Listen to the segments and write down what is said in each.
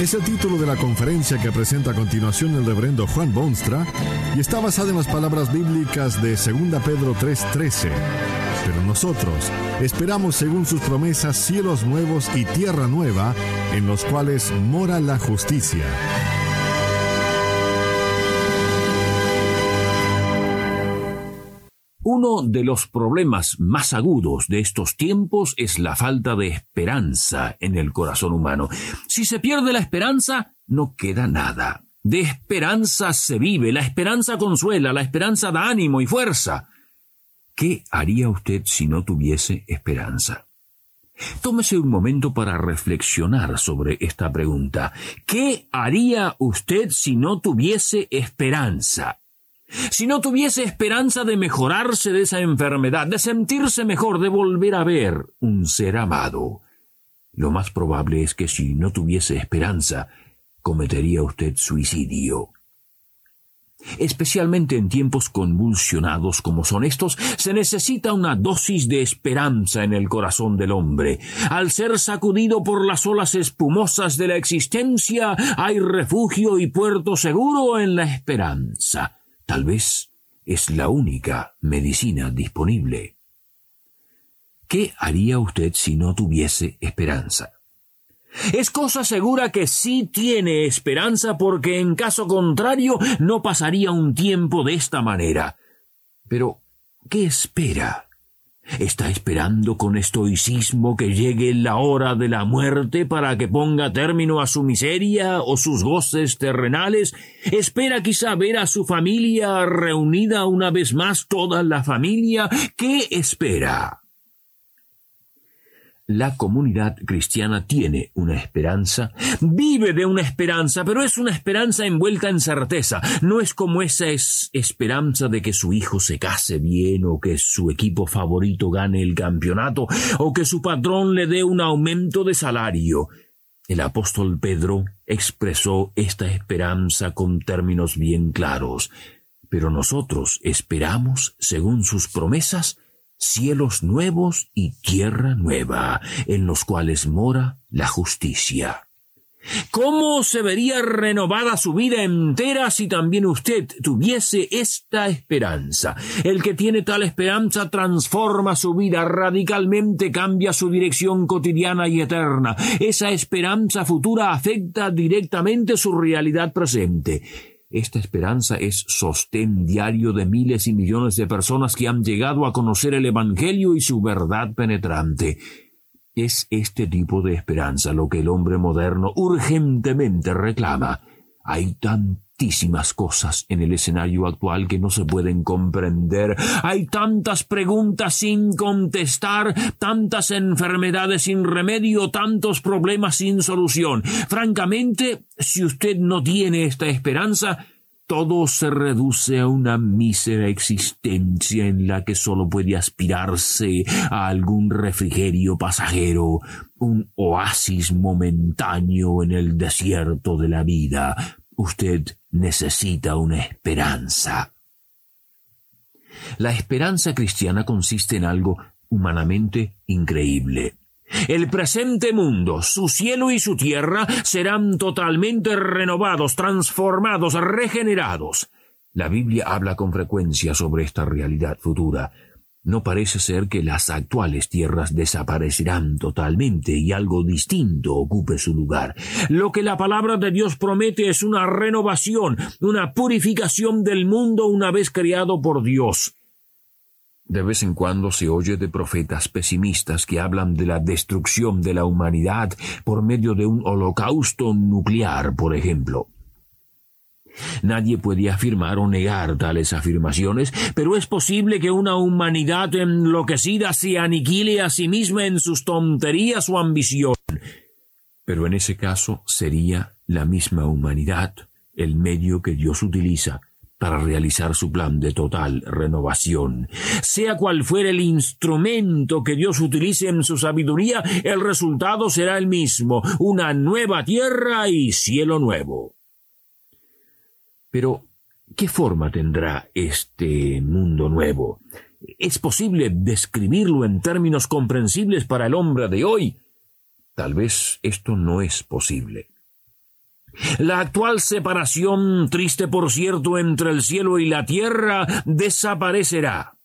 es el título de la conferencia que presenta a continuación el reverendo Juan Bonstra y está basada en las palabras bíblicas de 2 Pedro 3:13. Pero nosotros esperamos según sus promesas cielos nuevos y tierra nueva en los cuales mora la justicia. Uno de los problemas más agudos de estos tiempos es la falta de esperanza en el corazón humano. Si se pierde la esperanza, no queda nada. De esperanza se vive, la esperanza consuela, la esperanza da ánimo y fuerza. ¿Qué haría usted si no tuviese esperanza? Tómese un momento para reflexionar sobre esta pregunta. ¿Qué haría usted si no tuviese esperanza? Si no tuviese esperanza de mejorarse de esa enfermedad, de sentirse mejor, de volver a ver un ser amado, lo más probable es que si no tuviese esperanza, cometería usted suicidio. Especialmente en tiempos convulsionados como son estos, se necesita una dosis de esperanza en el corazón del hombre. Al ser sacudido por las olas espumosas de la existencia, hay refugio y puerto seguro en la esperanza. Tal vez es la única medicina disponible. ¿Qué haría usted si no tuviese esperanza? Es cosa segura que sí tiene esperanza porque en caso contrario no pasaría un tiempo de esta manera. Pero, ¿qué espera? Está esperando con estoicismo que llegue la hora de la muerte para que ponga término a su miseria o sus goces terrenales. Espera quizá ver a su familia reunida una vez más toda la familia. ¿Qué espera? La comunidad cristiana tiene una esperanza, vive de una esperanza, pero es una esperanza envuelta en certeza. No es como esa es esperanza de que su hijo se case bien o que su equipo favorito gane el campeonato o que su patrón le dé un aumento de salario. El apóstol Pedro expresó esta esperanza con términos bien claros. Pero nosotros esperamos, según sus promesas, cielos nuevos y tierra nueva, en los cuales mora la justicia. ¿Cómo se vería renovada su vida entera si también usted tuviese esta esperanza? El que tiene tal esperanza transforma su vida radicalmente, cambia su dirección cotidiana y eterna. Esa esperanza futura afecta directamente su realidad presente. Esta esperanza es sostén diario de miles y millones de personas que han llegado a conocer el Evangelio y su verdad penetrante. Es este tipo de esperanza lo que el hombre moderno urgentemente reclama. Hay tantísimas cosas en el escenario actual que no se pueden comprender. Hay tantas preguntas sin contestar, tantas enfermedades sin remedio, tantos problemas sin solución. Francamente, si usted no tiene esta esperanza, todo se reduce a una mísera existencia en la que sólo puede aspirarse a algún refrigerio pasajero, un oasis momentáneo en el desierto de la vida. Usted necesita una esperanza. La esperanza cristiana consiste en algo humanamente increíble. El presente mundo, su cielo y su tierra serán totalmente renovados, transformados, regenerados. La Biblia habla con frecuencia sobre esta realidad futura. No parece ser que las actuales tierras desaparecerán totalmente y algo distinto ocupe su lugar. Lo que la palabra de Dios promete es una renovación, una purificación del mundo una vez creado por Dios. De vez en cuando se oye de profetas pesimistas que hablan de la destrucción de la humanidad por medio de un holocausto nuclear, por ejemplo. Nadie puede afirmar o negar tales afirmaciones, pero es posible que una humanidad enloquecida se aniquile a sí misma en sus tonterías o ambición. Pero en ese caso sería la misma humanidad el medio que Dios utiliza para realizar su plan de total renovación. Sea cual fuera el instrumento que Dios utilice en su sabiduría, el resultado será el mismo, una nueva tierra y cielo nuevo. Pero, ¿qué forma tendrá este mundo nuevo? ¿Es posible describirlo en términos comprensibles para el hombre de hoy? Tal vez esto no es posible. La actual separación, triste por cierto, entre el cielo y la tierra, desaparecerá.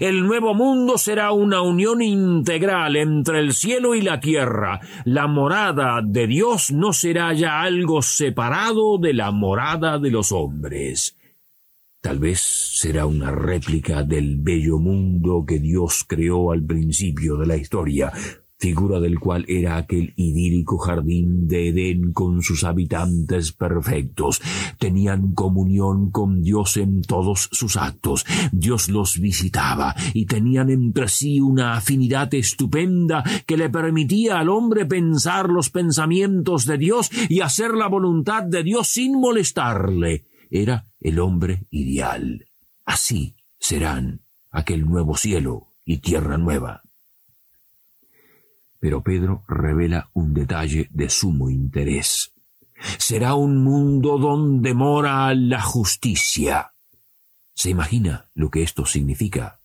El nuevo mundo será una unión integral entre el cielo y la tierra. La morada de Dios no será ya algo separado de la morada de los hombres. Tal vez será una réplica del bello mundo que Dios creó al principio de la historia, figura del cual era aquel idílico jardín de Edén con sus habitantes perfectos. Tenían comunión con Dios en todos sus actos. Dios los visitaba y tenían entre sí una afinidad estupenda que le permitía al hombre pensar los pensamientos de Dios y hacer la voluntad de Dios sin molestarle. Era el hombre ideal. Así serán aquel nuevo cielo y tierra nueva. Pero Pedro revela un detalle de sumo interés. Será un mundo donde mora la justicia. ¿Se imagina lo que esto significa?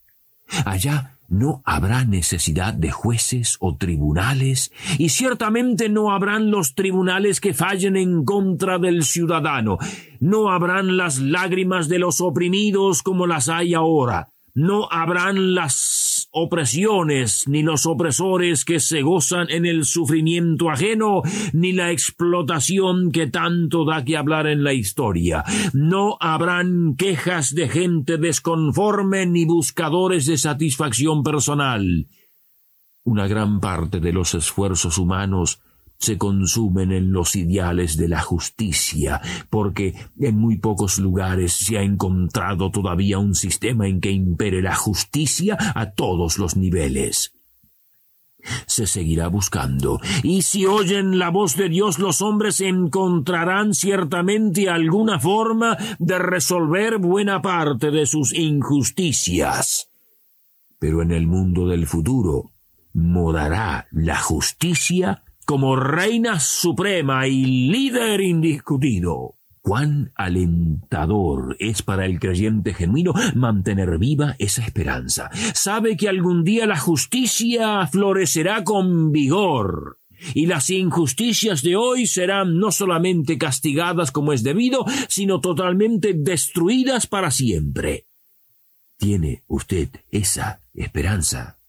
Allá no habrá necesidad de jueces o tribunales, y ciertamente no habrán los tribunales que fallen en contra del ciudadano, no habrán las lágrimas de los oprimidos como las hay ahora, no habrán las opresiones, ni los opresores que se gozan en el sufrimiento ajeno, ni la explotación que tanto da que hablar en la historia. No habrán quejas de gente desconforme ni buscadores de satisfacción personal. Una gran parte de los esfuerzos humanos se consumen en los ideales de la justicia, porque en muy pocos lugares se ha encontrado todavía un sistema en que impere la justicia a todos los niveles. Se seguirá buscando, y si oyen la voz de Dios los hombres encontrarán ciertamente alguna forma de resolver buena parte de sus injusticias. Pero en el mundo del futuro morará la justicia como reina suprema y líder indiscutido. Cuán alentador es para el creyente genuino mantener viva esa esperanza. Sabe que algún día la justicia florecerá con vigor y las injusticias de hoy serán no solamente castigadas como es debido, sino totalmente destruidas para siempre. ¿Tiene usted esa esperanza?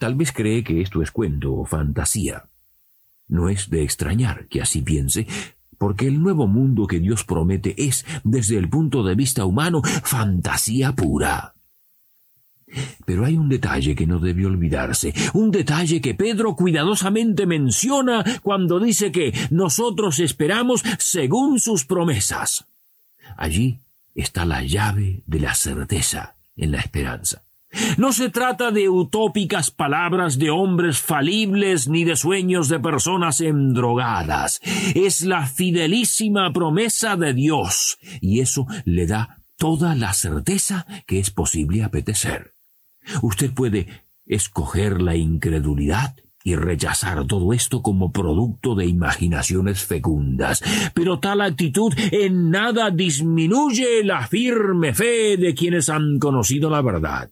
Tal vez cree que esto es cuento o fantasía. No es de extrañar que así piense, porque el nuevo mundo que Dios promete es, desde el punto de vista humano, fantasía pura. Pero hay un detalle que no debe olvidarse, un detalle que Pedro cuidadosamente menciona cuando dice que nosotros esperamos según sus promesas. Allí está la llave de la certeza en la esperanza. No se trata de utópicas palabras de hombres falibles ni de sueños de personas endrogadas. Es la fidelísima promesa de Dios, y eso le da toda la certeza que es posible apetecer. Usted puede escoger la incredulidad y rechazar todo esto como producto de imaginaciones fecundas. Pero tal actitud en nada disminuye la firme fe de quienes han conocido la verdad.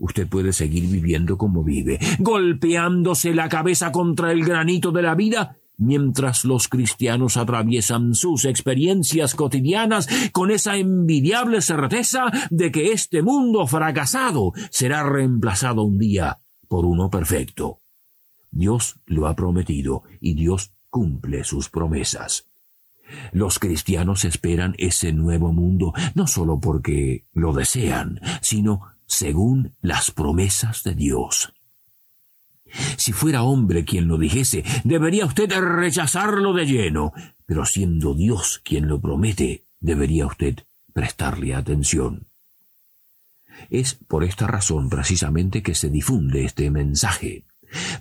Usted puede seguir viviendo como vive, golpeándose la cabeza contra el granito de la vida, mientras los cristianos atraviesan sus experiencias cotidianas con esa envidiable certeza de que este mundo fracasado será reemplazado un día por uno perfecto. Dios lo ha prometido y Dios cumple sus promesas. Los cristianos esperan ese nuevo mundo no solo porque lo desean, sino según las promesas de Dios. Si fuera hombre quien lo dijese, debería usted rechazarlo de lleno, pero siendo Dios quien lo promete, debería usted prestarle atención. Es por esta razón precisamente que se difunde este mensaje.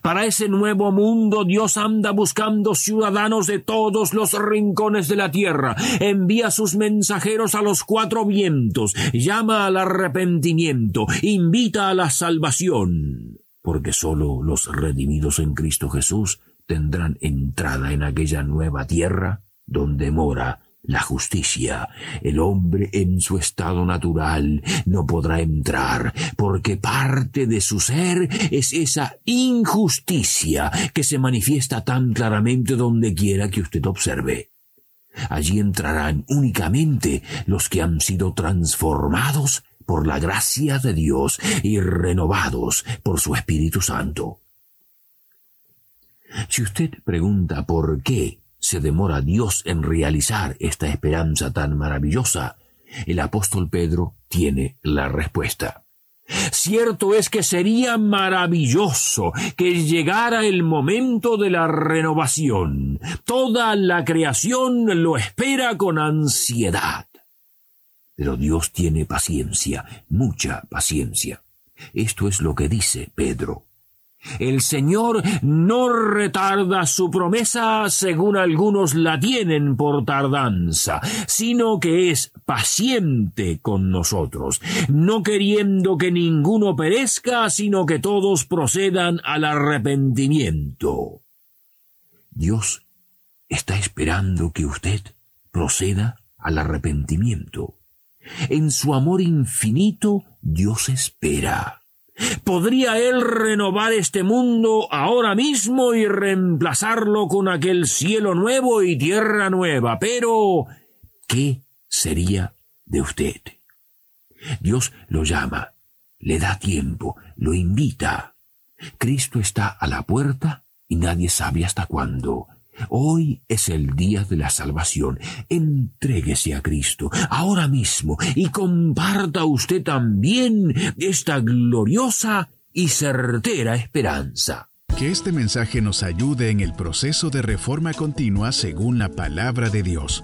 Para ese nuevo mundo Dios anda buscando ciudadanos de todos los rincones de la tierra, envía sus mensajeros a los cuatro vientos, llama al arrepentimiento, invita a la salvación, porque sólo los redimidos en Cristo Jesús tendrán entrada en aquella nueva tierra donde mora la justicia. El hombre en su estado natural no podrá entrar, porque parte de su ser es esa injusticia que se manifiesta tan claramente donde quiera que usted observe. Allí entrarán únicamente los que han sido transformados por la gracia de Dios y renovados por su Espíritu Santo. Si usted pregunta por qué se demora Dios en realizar esta esperanza tan maravillosa, el apóstol Pedro tiene la respuesta. Cierto es que sería maravilloso que llegara el momento de la renovación. Toda la creación lo espera con ansiedad. Pero Dios tiene paciencia, mucha paciencia. Esto es lo que dice Pedro. El Señor no retarda su promesa según algunos la tienen por tardanza, sino que es paciente con nosotros, no queriendo que ninguno perezca, sino que todos procedan al arrepentimiento. Dios está esperando que usted proceda al arrepentimiento. En su amor infinito, Dios espera ¿Podría Él renovar este mundo ahora mismo y reemplazarlo con aquel cielo nuevo y tierra nueva? Pero, ¿qué sería de usted? Dios lo llama, le da tiempo, lo invita. Cristo está a la puerta y nadie sabe hasta cuándo. Hoy es el día de la salvación. Entréguese a Cristo ahora mismo y comparta usted también esta gloriosa y certera esperanza. Que este mensaje nos ayude en el proceso de reforma continua según la palabra de Dios.